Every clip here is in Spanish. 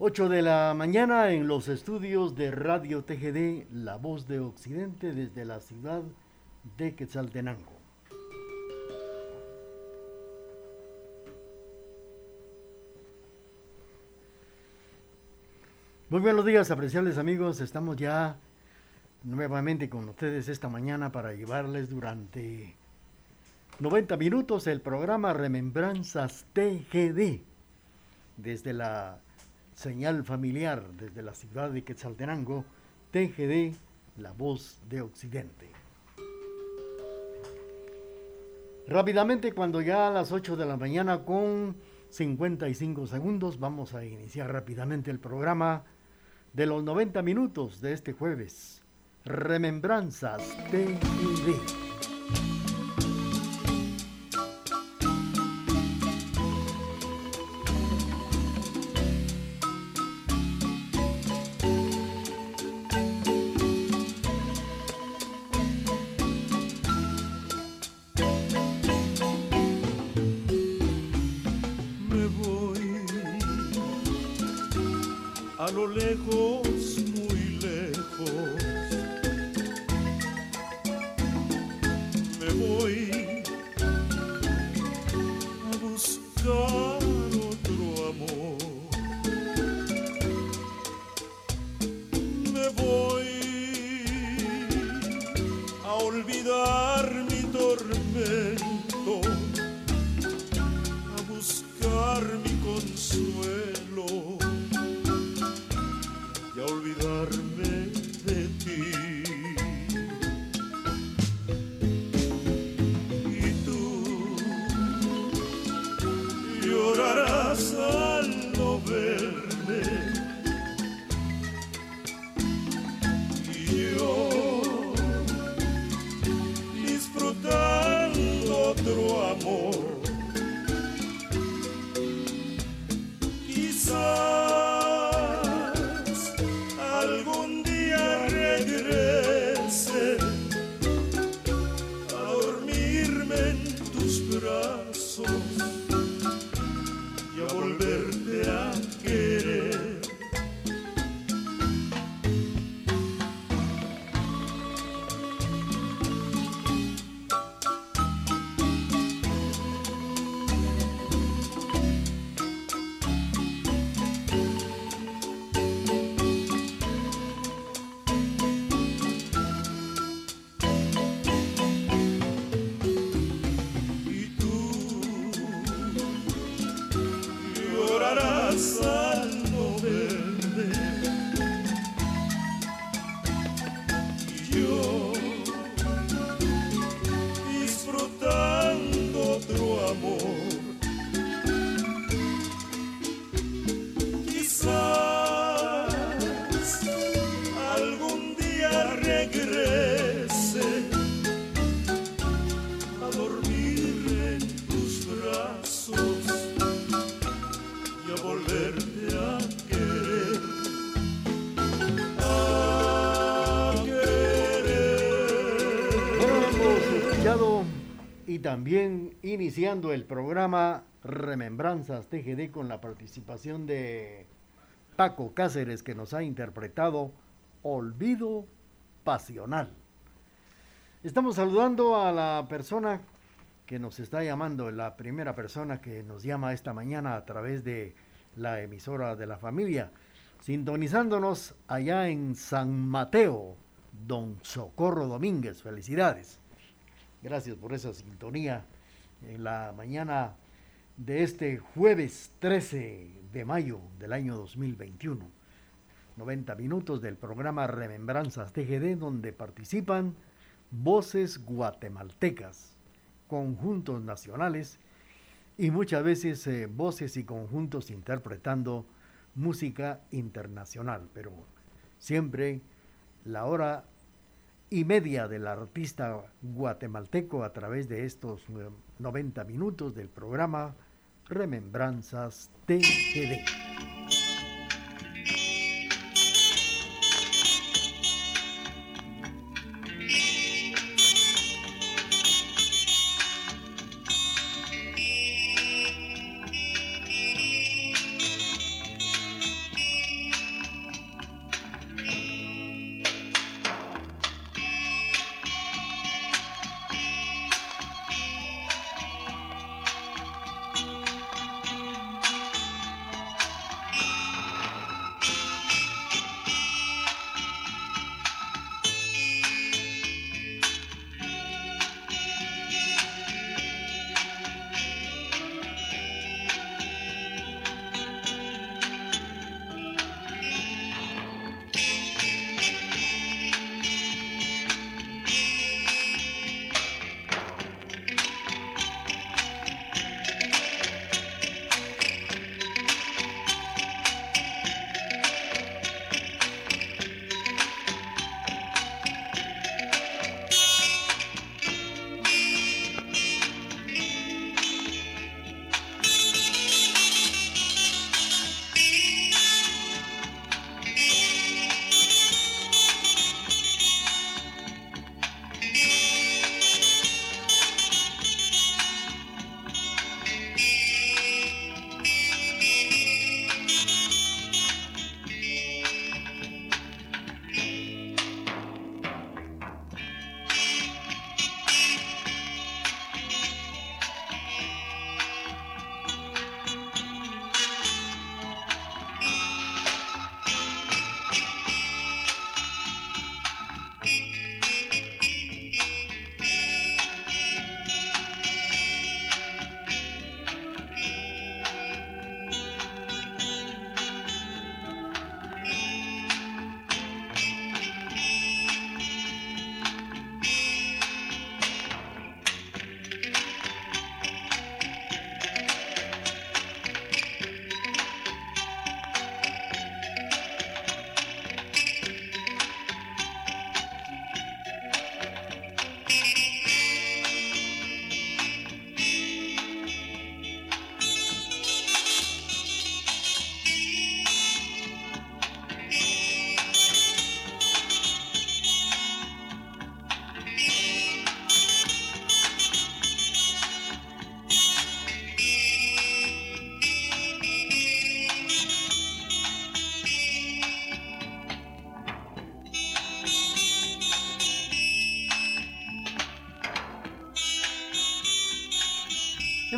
8 de la mañana en los estudios de Radio TGD, La Voz de Occidente desde la ciudad de Quetzaltenango. Muy buenos días, apreciables amigos. Estamos ya nuevamente con ustedes esta mañana para llevarles durante 90 minutos el programa Remembranzas TGD desde la señal familiar desde la ciudad de Quetzaltenango, TGD, la voz de Occidente. Rápidamente, cuando ya a las 8 de la mañana con 55 segundos, vamos a iniciar rápidamente el programa de los 90 minutos de este jueves. Remembranzas TGD. También iniciando el programa Remembranzas TGD con la participación de Paco Cáceres que nos ha interpretado Olvido Pasional. Estamos saludando a la persona que nos está llamando, la primera persona que nos llama esta mañana a través de la emisora de la familia, sintonizándonos allá en San Mateo, don Socorro Domínguez. Felicidades. Gracias por esa sintonía en la mañana de este jueves 13 de mayo del año 2021. 90 minutos del programa Remembranzas TGD donde participan voces guatemaltecas, conjuntos nacionales y muchas veces eh, voces y conjuntos interpretando música internacional, pero siempre la hora y media del artista guatemalteco a través de estos 90 minutos del programa Remembranzas TGD.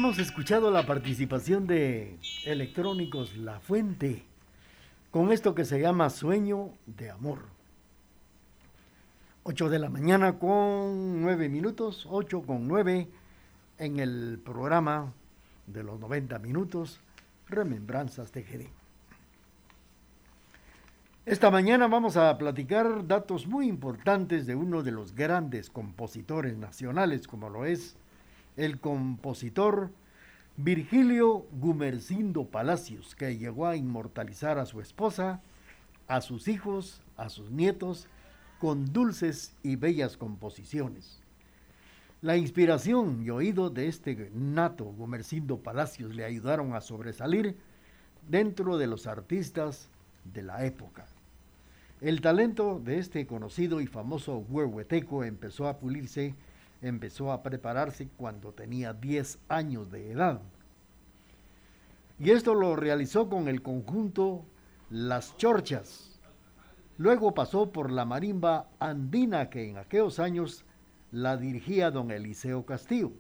Hemos escuchado la participación de Electrónicos La Fuente con esto que se llama Sueño de Amor. 8 de la mañana con 9 minutos, 8 con 9 en el programa de los 90 minutos, Remembranzas TGD. Esta mañana vamos a platicar datos muy importantes de uno de los grandes compositores nacionales, como lo es el compositor Virgilio Gumercindo Palacios, que llegó a inmortalizar a su esposa, a sus hijos, a sus nietos, con dulces y bellas composiciones. La inspiración y oído de este nato Gumercindo Palacios le ayudaron a sobresalir dentro de los artistas de la época. El talento de este conocido y famoso huehueteco empezó a pulirse empezó a prepararse cuando tenía 10 años de edad. Y esto lo realizó con el conjunto Las Chorchas. Luego pasó por la marimba andina que en aquellos años la dirigía don Eliseo Castillo,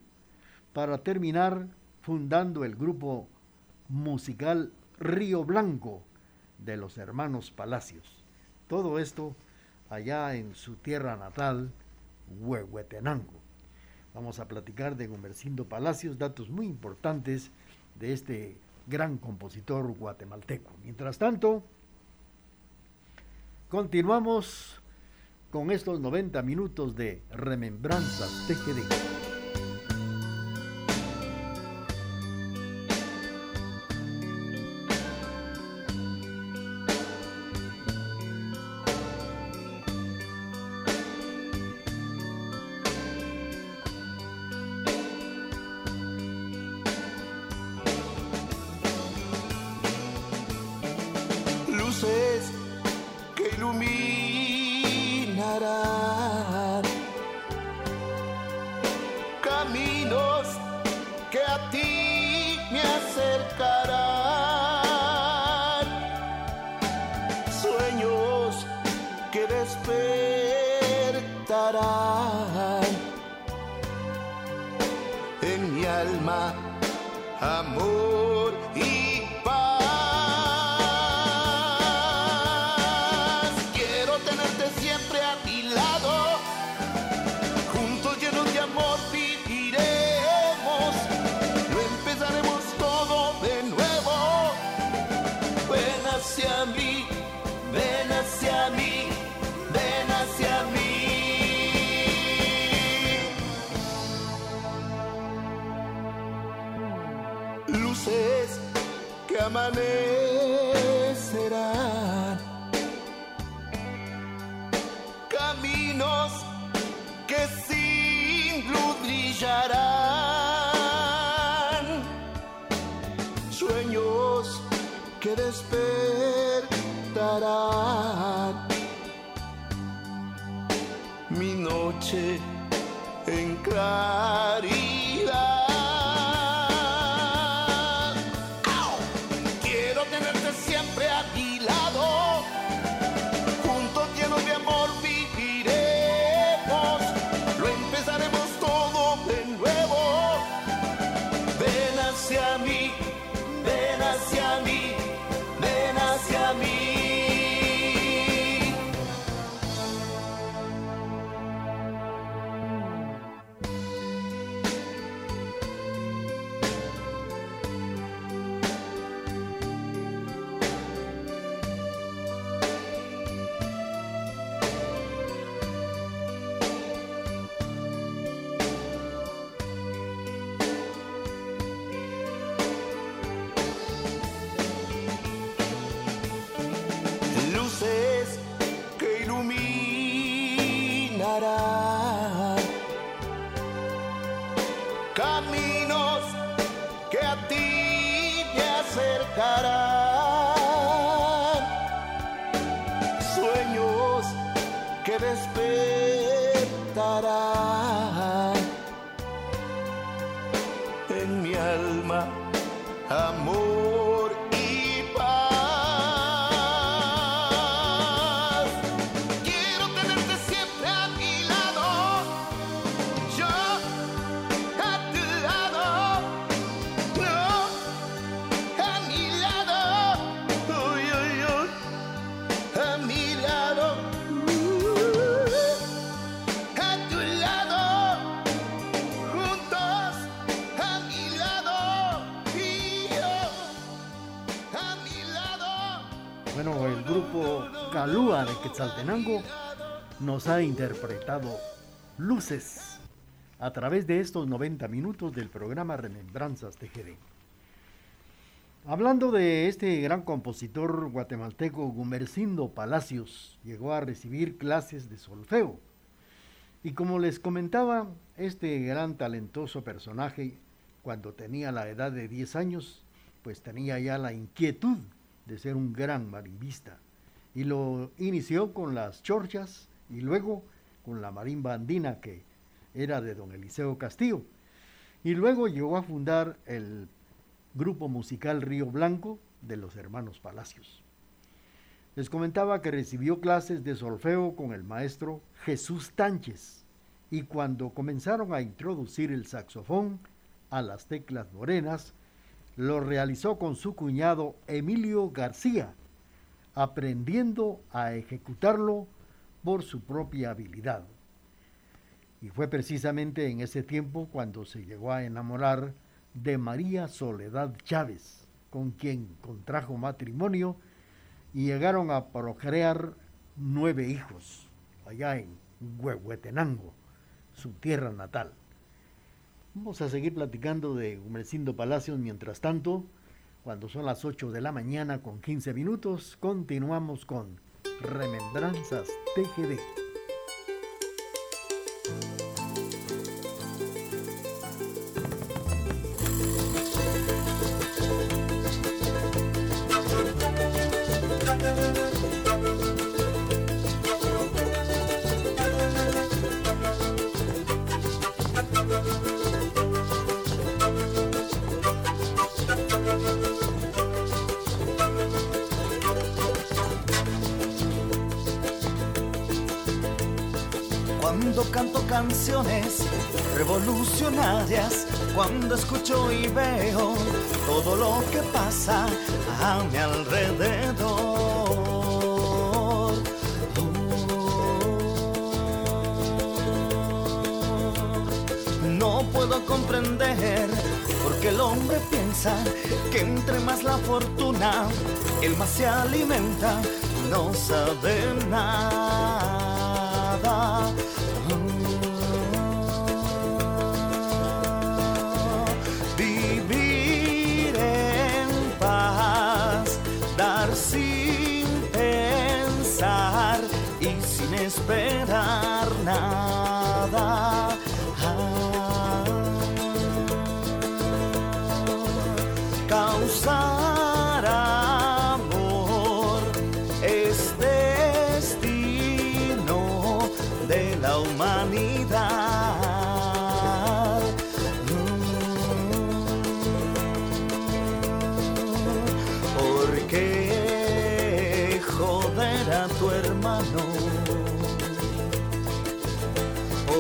para terminar fundando el grupo musical Río Blanco de los hermanos Palacios. Todo esto allá en su tierra natal, Huehuetenango. Vamos a platicar de Gumercindo Palacios, datos muy importantes de este gran compositor guatemalteco. Mientras tanto, continuamos con estos 90 minutos de remembranzas TGD. Quiero tenerte siempre a mi Quetzaltenango nos ha interpretado Luces a través de estos 90 minutos del programa Remembranzas TGD. Hablando de este gran compositor guatemalteco, Gumercindo Palacios llegó a recibir clases de solfeo. Y como les comentaba, este gran talentoso personaje, cuando tenía la edad de 10 años, pues tenía ya la inquietud de ser un gran marimbista. Y lo inició con las chorchas y luego con la marimba andina que era de don Eliseo Castillo. Y luego llegó a fundar el grupo musical Río Blanco de los hermanos Palacios. Les comentaba que recibió clases de solfeo con el maestro Jesús Tánchez y cuando comenzaron a introducir el saxofón a las teclas morenas, lo realizó con su cuñado Emilio García, aprendiendo a ejecutarlo por su propia habilidad. Y fue precisamente en ese tiempo cuando se llegó a enamorar de María Soledad Chávez, con quien contrajo matrimonio y llegaron a procrear nueve hijos allá en Huehuetenango, su tierra natal. Vamos a seguir platicando de Humercindo Palacios mientras tanto. Cuando son las 8 de la mañana con 15 minutos, continuamos con Remembranzas TGD. Canciones revolucionarias cuando escucho y veo todo lo que pasa a mi alrededor. No puedo comprender por qué el hombre piensa que entre más la fortuna, el más se alimenta, no sabe nada.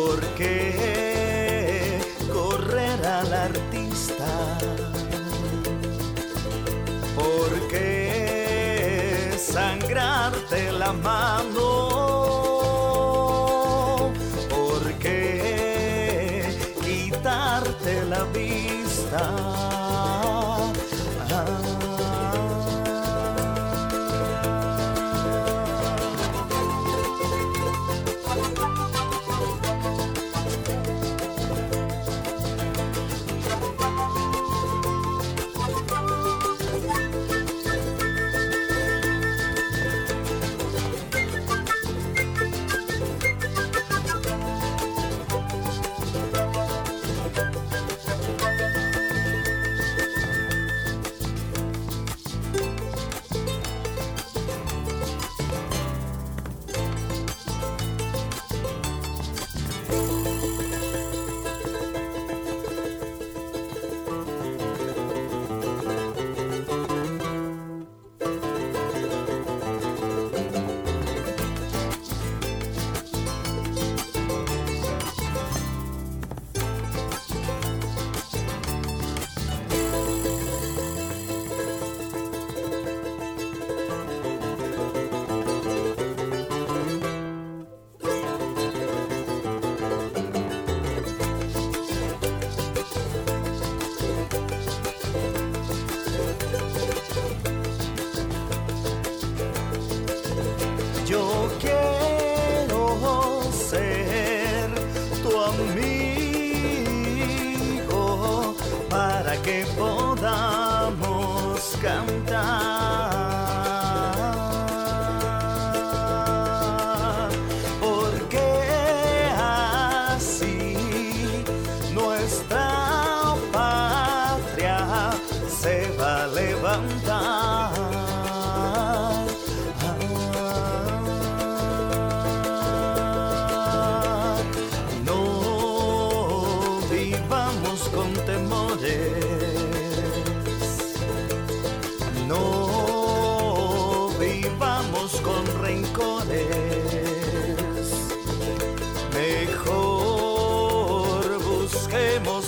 ¿Por qué correr al artista? ¿Por qué sangrarte la mano?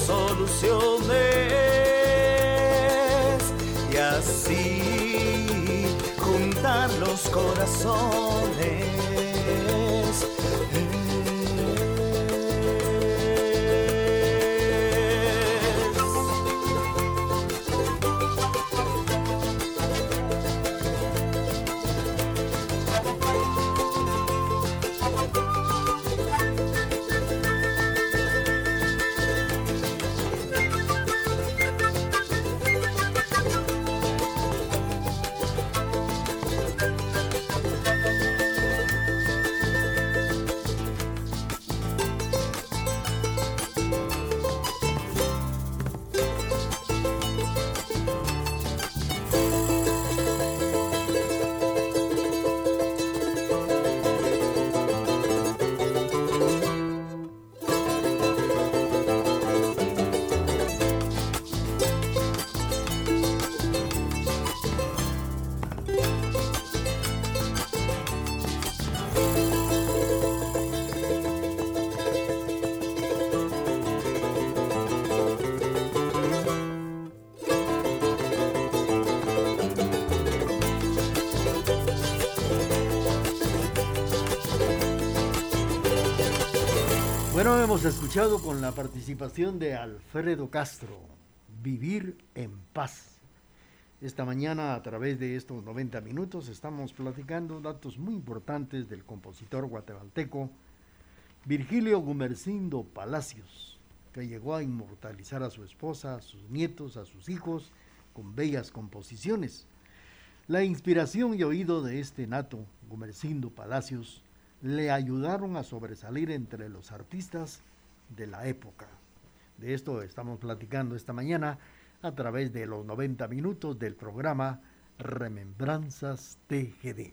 Soluciones y así juntar los corazones. Bueno, hemos escuchado con la participación de Alfredo Castro, Vivir en Paz. Esta mañana a través de estos 90 minutos estamos platicando datos muy importantes del compositor guatemalteco Virgilio Gumercindo Palacios, que llegó a inmortalizar a su esposa, a sus nietos, a sus hijos con bellas composiciones. La inspiración y oído de este nato, Gumercindo Palacios, le ayudaron a sobresalir entre los artistas de la época. De esto estamos platicando esta mañana a través de los 90 minutos del programa Remembranzas TGD.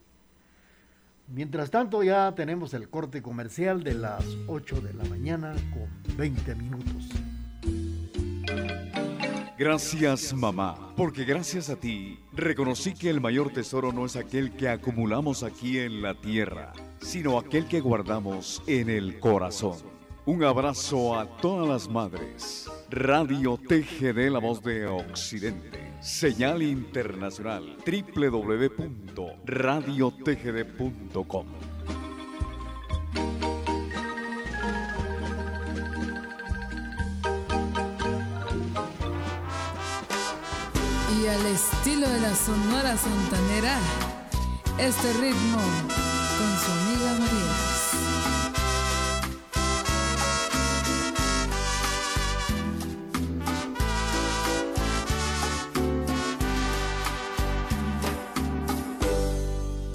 Mientras tanto ya tenemos el corte comercial de las 8 de la mañana con 20 minutos. Gracias mamá, porque gracias a ti reconocí que el mayor tesoro no es aquel que acumulamos aquí en la tierra, sino aquel que guardamos en el corazón. Un abrazo a todas las madres. Radio TGD La Voz de Occidente. Señal internacional www.radiotgd.com. estilo de la Sonora Santanera, este ritmo con su amiga.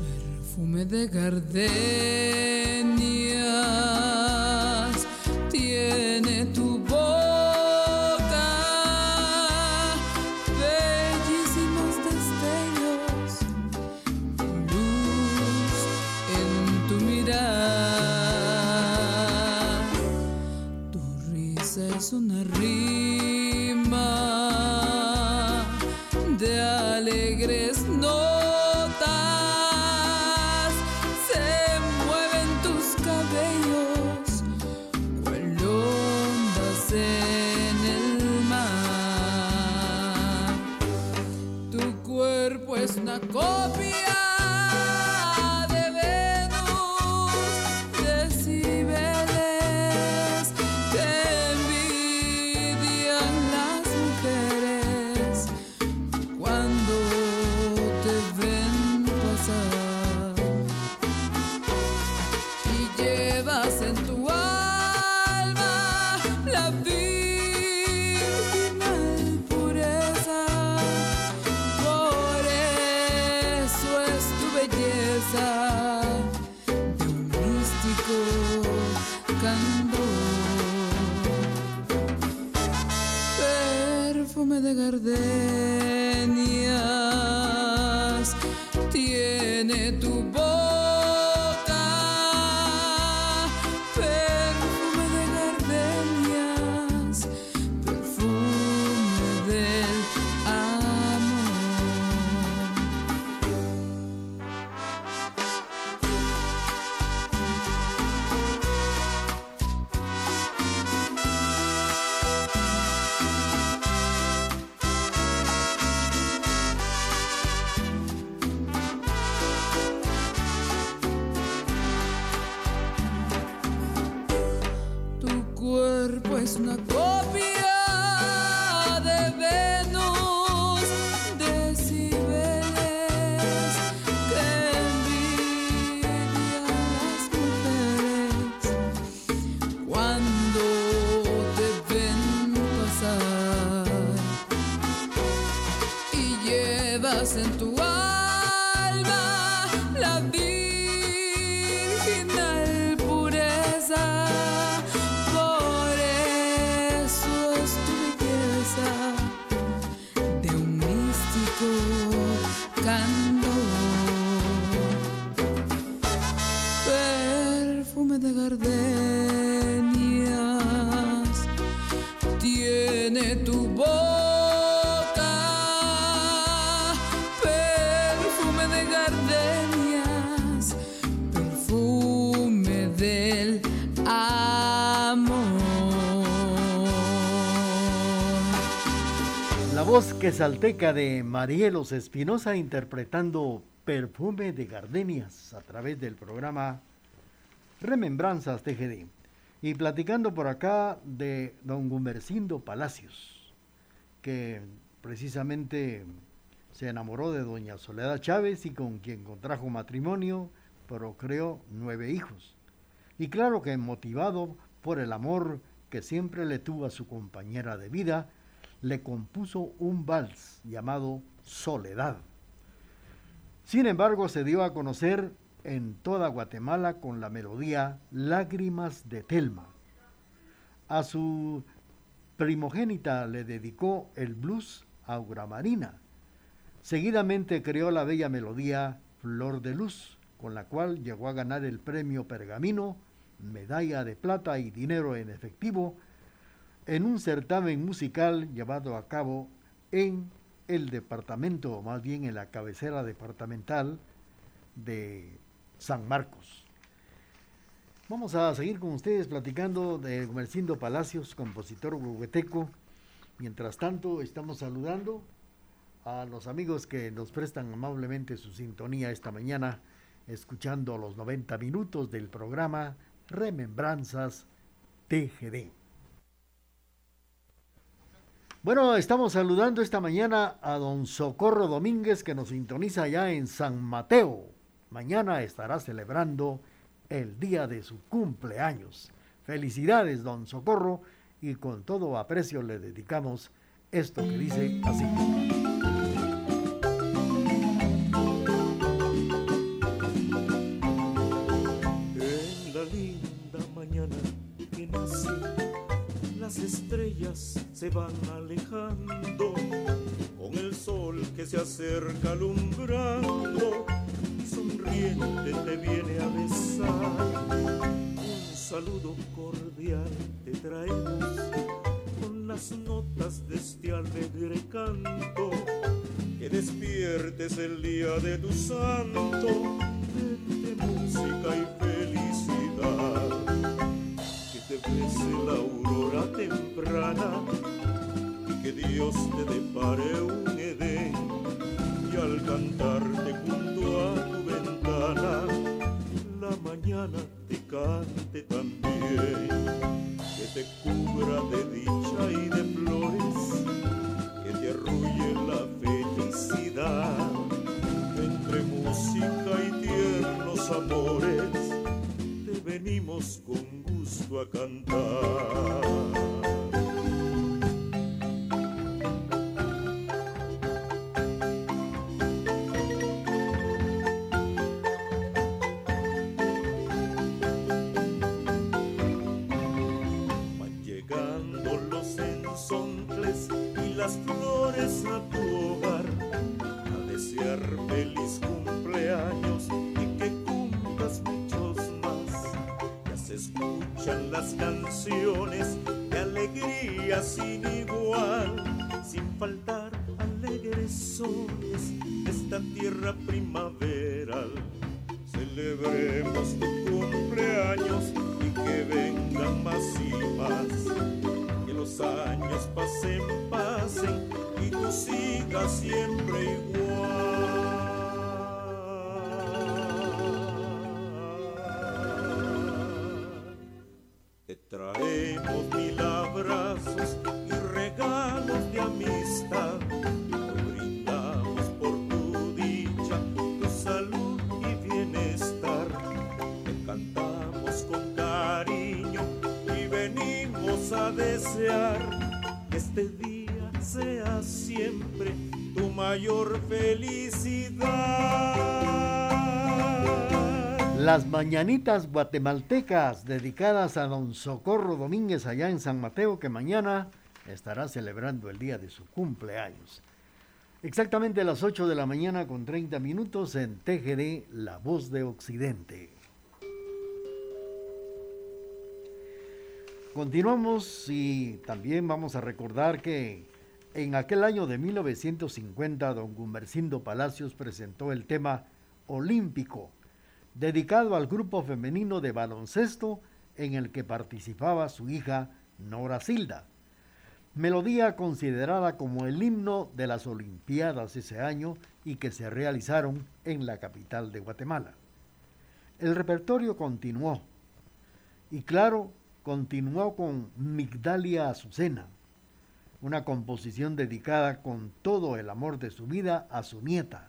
Perfume de gardenias voz quesalteca de Marielos Espinosa interpretando Perfume de Gardenias a través del programa Remembranzas TGD. Y platicando por acá de don Gumercindo Palacios, que precisamente se enamoró de doña Soledad Chávez y con quien contrajo matrimonio, procreó nueve hijos. Y claro que motivado por el amor que siempre le tuvo a su compañera de vida, le compuso un vals llamado Soledad. Sin embargo, se dio a conocer en toda Guatemala con la melodía Lágrimas de Telma. A su primogénita le dedicó el blues Aura Marina. Seguidamente creó la bella melodía Flor de Luz, con la cual llegó a ganar el premio Pergamino, medalla de plata y dinero en efectivo en un certamen musical llevado a cabo en el departamento, o más bien en la cabecera departamental de San Marcos. Vamos a seguir con ustedes platicando de Gumercindo Palacios, compositor huehueteco. Mientras tanto, estamos saludando a los amigos que nos prestan amablemente su sintonía esta mañana, escuchando los 90 minutos del programa Remembranzas TGD. Bueno, estamos saludando esta mañana a don Socorro Domínguez que nos sintoniza allá en San Mateo. Mañana estará celebrando el día de su cumpleaños. Felicidades, don Socorro, y con todo aprecio le dedicamos esto que dice así. Se van alejando, con el sol que se acerca alumbrando, sonriente te viene a besar. Un saludo cordial te traemos con las notas de este alegre canto, que despiertes el día de tu santo, de música y felicidad que te bese la y que Dios te depare un Edén y al cantarte siempre igual. traemos mil abrazos y regalos de amistad. Te mayor felicidad. Las mañanitas guatemaltecas dedicadas a don Socorro Domínguez allá en San Mateo, que mañana estará celebrando el día de su cumpleaños. Exactamente a las 8 de la mañana con 30 minutos en TGD La Voz de Occidente. Continuamos y también vamos a recordar que en aquel año de 1950 don Gumercindo Palacios presentó el tema Olímpico dedicado al grupo femenino de baloncesto en el que participaba su hija Nora Silda. Melodía considerada como el himno de las Olimpiadas ese año y que se realizaron en la capital de Guatemala. El repertorio continuó y claro, continuó con Migdalia Azucena, una composición dedicada con todo el amor de su vida a su nieta,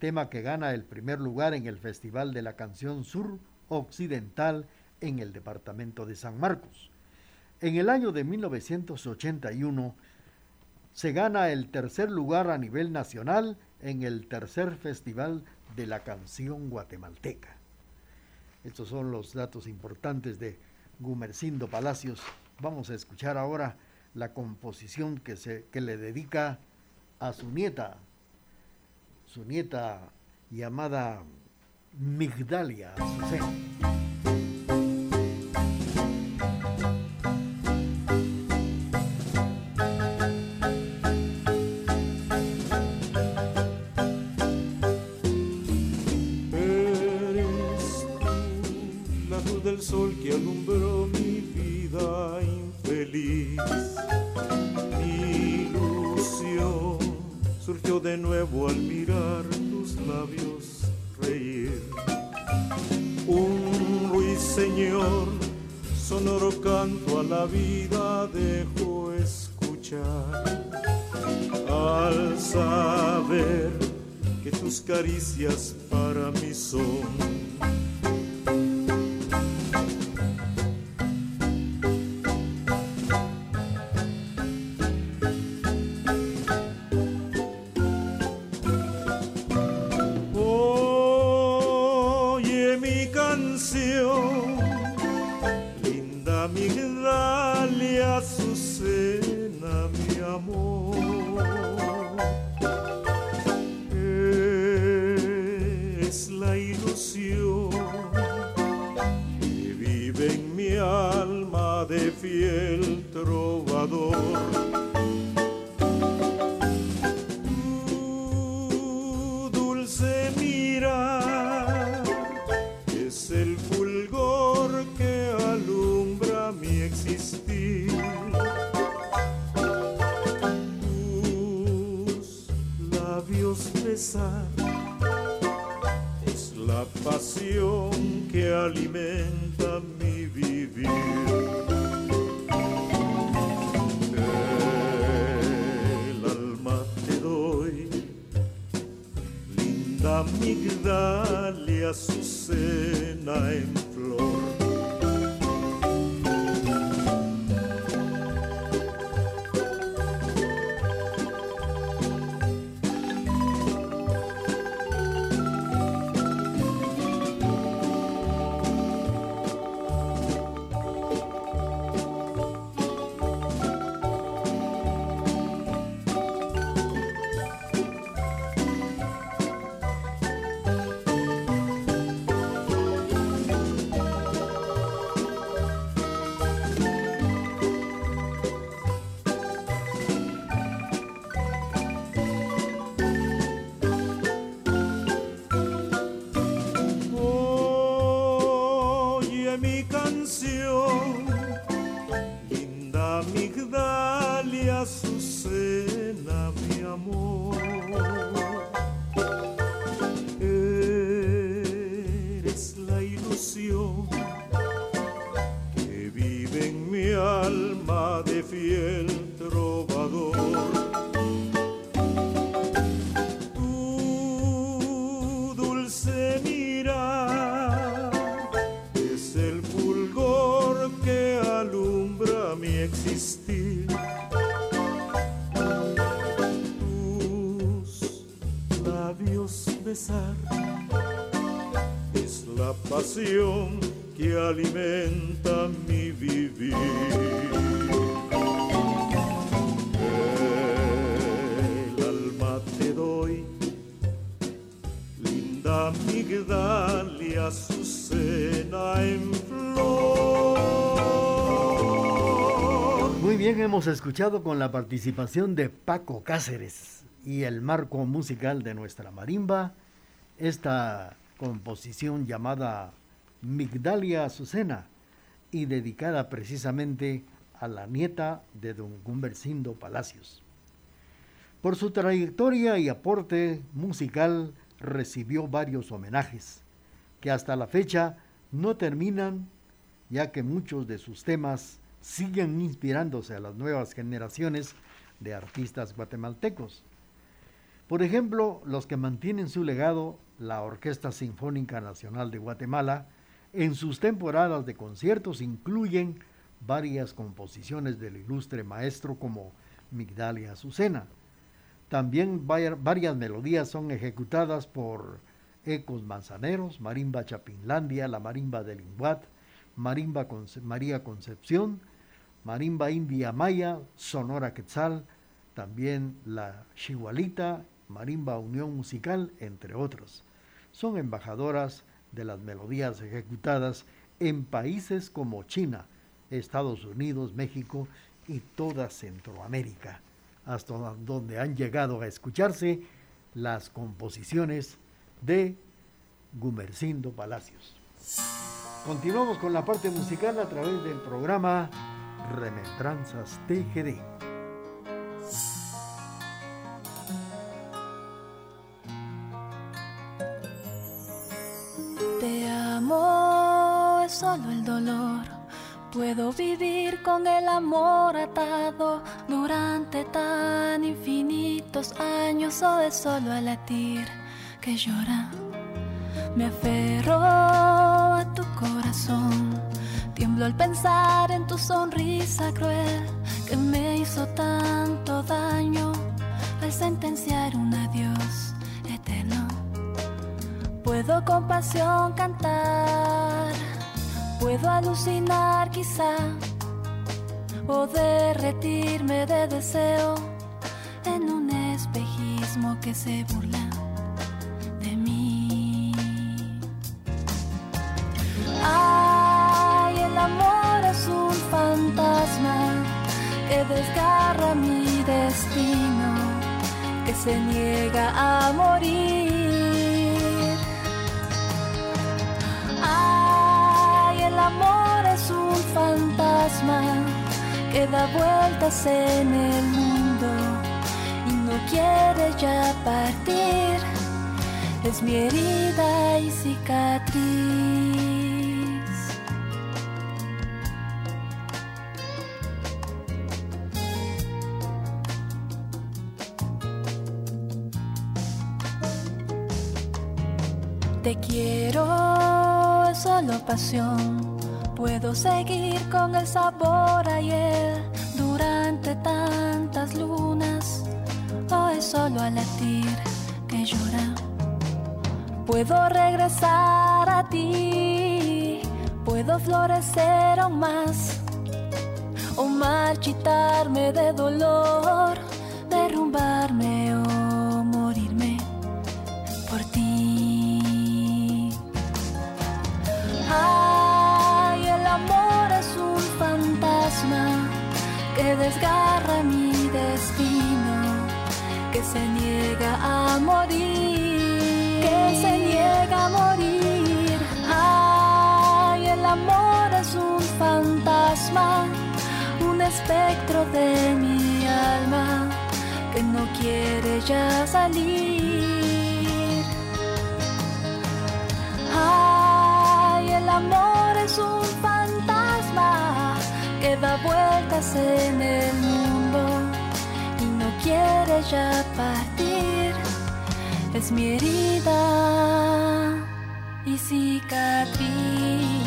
tema que gana el primer lugar en el Festival de la Canción Sur Occidental en el departamento de San Marcos. En el año de 1981 se gana el tercer lugar a nivel nacional en el tercer Festival de la Canción Guatemalteca. Estos son los datos importantes de Gumercindo Palacios. Vamos a escuchar ahora la composición que, se, que le dedica a su nieta, su nieta llamada Migdalia. Mi ilusión surgió de nuevo al mirar tus labios reír. Un ruiseñor, sonoro canto a la vida dejo escuchar. Al saber que tus caricias para mí son es la pasión que alimenta azucena, meu amor. Pasión que alimenta mi vivir. El alma te doy, linda Migdalia, cena en flor. Muy bien, hemos escuchado con la participación de Paco Cáceres y el marco musical de nuestra marimba esta composición llamada Migdalia Azucena y dedicada precisamente a la nieta de don Gumbercindo Palacios. Por su trayectoria y aporte musical recibió varios homenajes que hasta la fecha no terminan ya que muchos de sus temas siguen inspirándose a las nuevas generaciones de artistas guatemaltecos. Por ejemplo, los que mantienen su legado, la Orquesta Sinfónica Nacional de Guatemala, en sus temporadas de conciertos incluyen varias composiciones del ilustre maestro como Migdalia Azucena. También varias melodías son ejecutadas por Ecos Manzaneros, Marimba Chapinlandia, la Marimba de Linguat, Marimba María Concepción, Marimba India Maya, Sonora Quetzal, también la Chihualita Marimba Unión Musical, entre otros. Son embajadoras de las melodías ejecutadas en países como China, Estados Unidos, México y toda Centroamérica, hasta donde han llegado a escucharse las composiciones de Gumercindo Palacios. Continuamos con la parte musical a través del programa Remembranzas TGD. Puedo vivir con el amor atado durante tan infinitos años o es solo al latir que llora. Me aferro a tu corazón, tiemblo al pensar en tu sonrisa cruel que me hizo tanto daño al sentenciar un adiós eterno. Puedo con pasión cantar Puedo alucinar quizá o derretirme de deseo en un espejismo que se burla de mí. Ay, el amor es un fantasma que desgarra mi destino, que se niega a morir. Que da vueltas en el mundo y no quiere ya partir. Es mi herida y cicatriz. Te quiero, solo pasión Puedo seguir con el sabor ayer durante tantas lunas o es solo al latir que llora. Puedo regresar a ti, puedo florecer aún más o marchitarme de dolor, se niega a morir, que se niega a morir. Ay, el amor es un fantasma, un espectro de mi alma que no quiere ya salir. Ay, el amor es un fantasma que da vueltas en el mundo quiere ya partir. Es mi herida y cicatriz.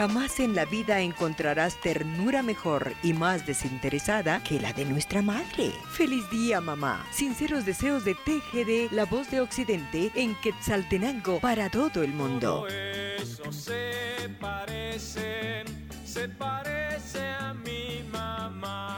Jamás en la vida encontrarás ternura mejor y más desinteresada que la de nuestra madre. Feliz día, mamá. Sinceros deseos de TGD, la voz de Occidente, en Quetzaltenango para todo el mundo. Eso se se parece a mi mamá.